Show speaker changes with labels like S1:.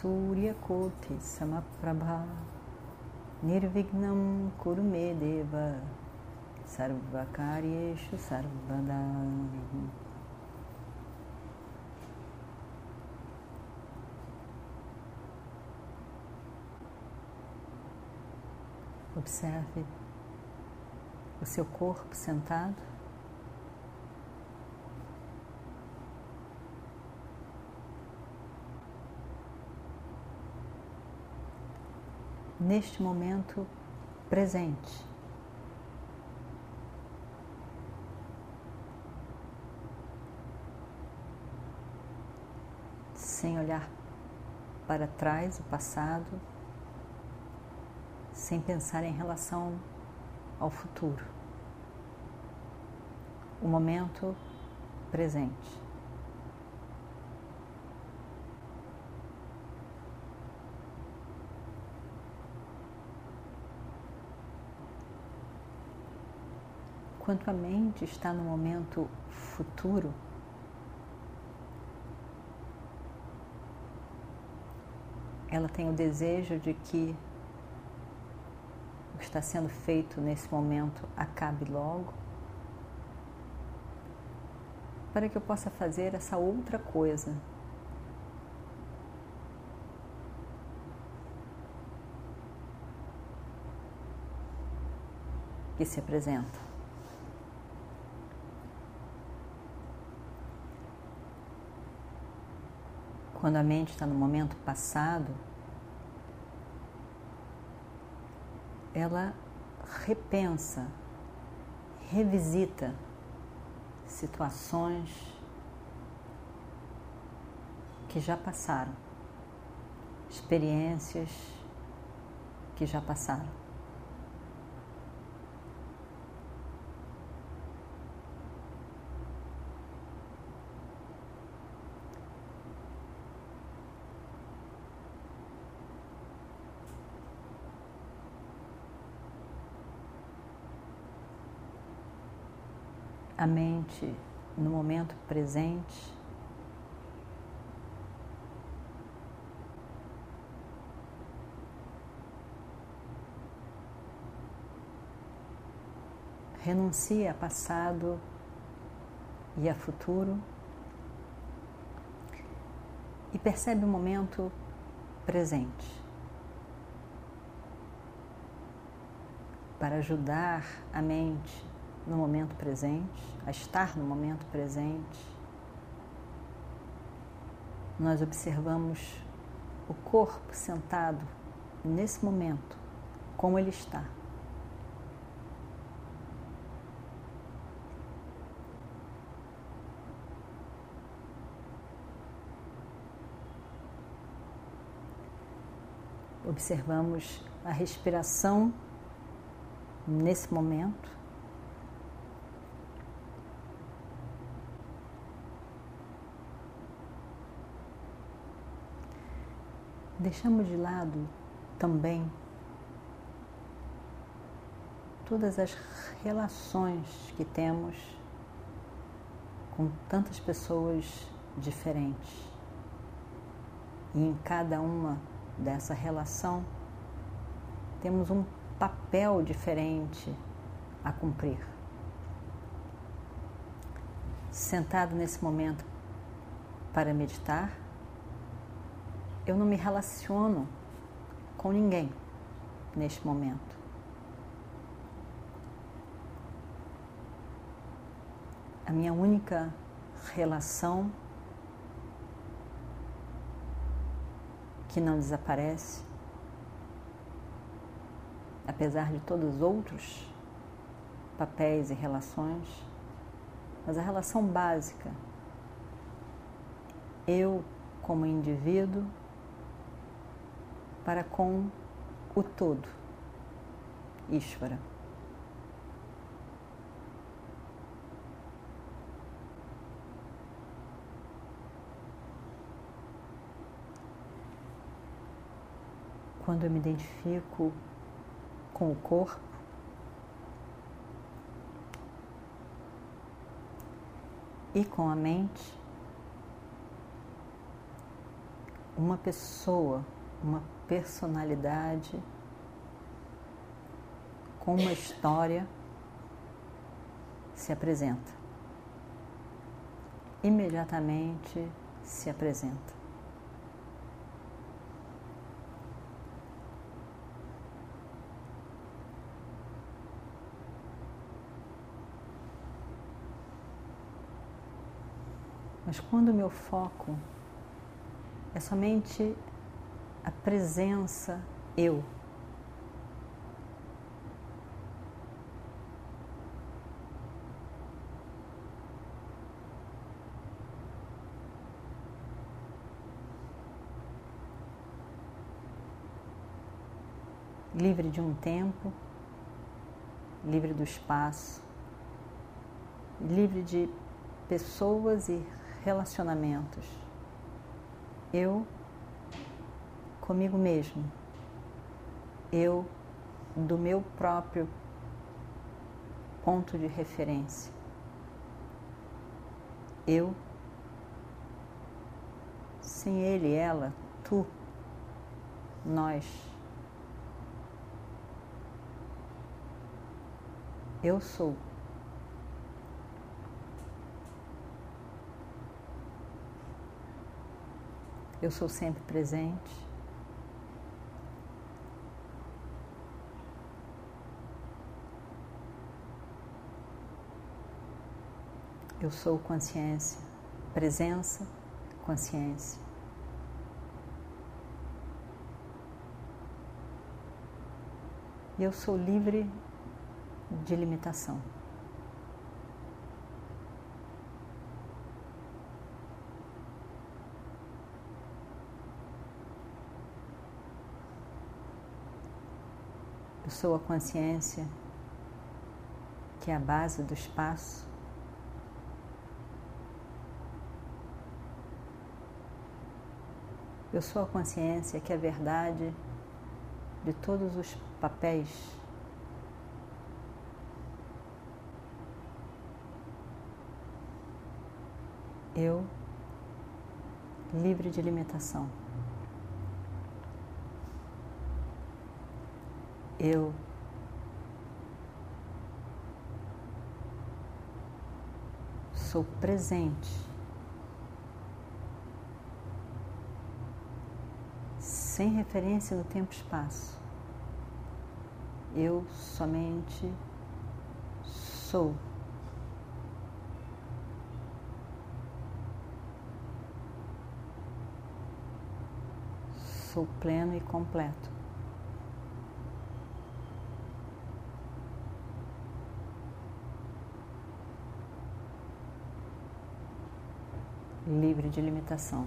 S1: Mahakaya Suryakoti Samaprabha. Nirvignam Kurumedeva Sarvakaryeshu Sarvada. Observe o seu corpo sentado. Neste momento presente. Sem olhar para trás, o passado, sem pensar em relação ao futuro. O momento presente. Quanto a mente está no momento futuro, ela tem o desejo de que que está sendo feito nesse momento acabe logo, para que eu possa fazer essa outra coisa. Que se apresenta. Quando a mente está no momento passado, ela repensa, revisita situações que já passaram, experiências que já passaram. A mente no momento presente. Renuncia a passado e a futuro e percebe o momento presente. Para ajudar a mente no momento presente, a estar no momento presente, nós observamos o corpo sentado nesse momento, como ele está. Observamos a respiração nesse momento. Deixamos de lado também todas as relações que temos com tantas pessoas diferentes. E em cada uma dessa relação temos um papel diferente a cumprir. Sentado nesse momento para meditar, eu não me relaciono com ninguém neste momento. A minha única relação que não desaparece, apesar de todos os outros papéis e relações, mas a relação básica, eu como indivíduo para com o todo, Ishvara. Quando eu me identifico com o corpo, e com a mente, uma pessoa, uma personalidade com uma história se apresenta. Imediatamente se apresenta. Mas quando o meu foco é somente a presença eu, livre de um tempo, livre do espaço, livre de pessoas e relacionamentos. Eu comigo mesmo. Eu do meu próprio ponto de referência. Eu sem ele, ela, tu, nós. Eu sou. Eu sou sempre presente. Eu sou consciência, presença, consciência. E eu sou livre de limitação. Eu sou a consciência que é a base do espaço. Eu sou a consciência que é a verdade de todos os papéis. Eu, livre de limitação. eu sou presente, sem referência no tempo e espaço. Eu somente sou. Sou pleno e completo. livre de limitação.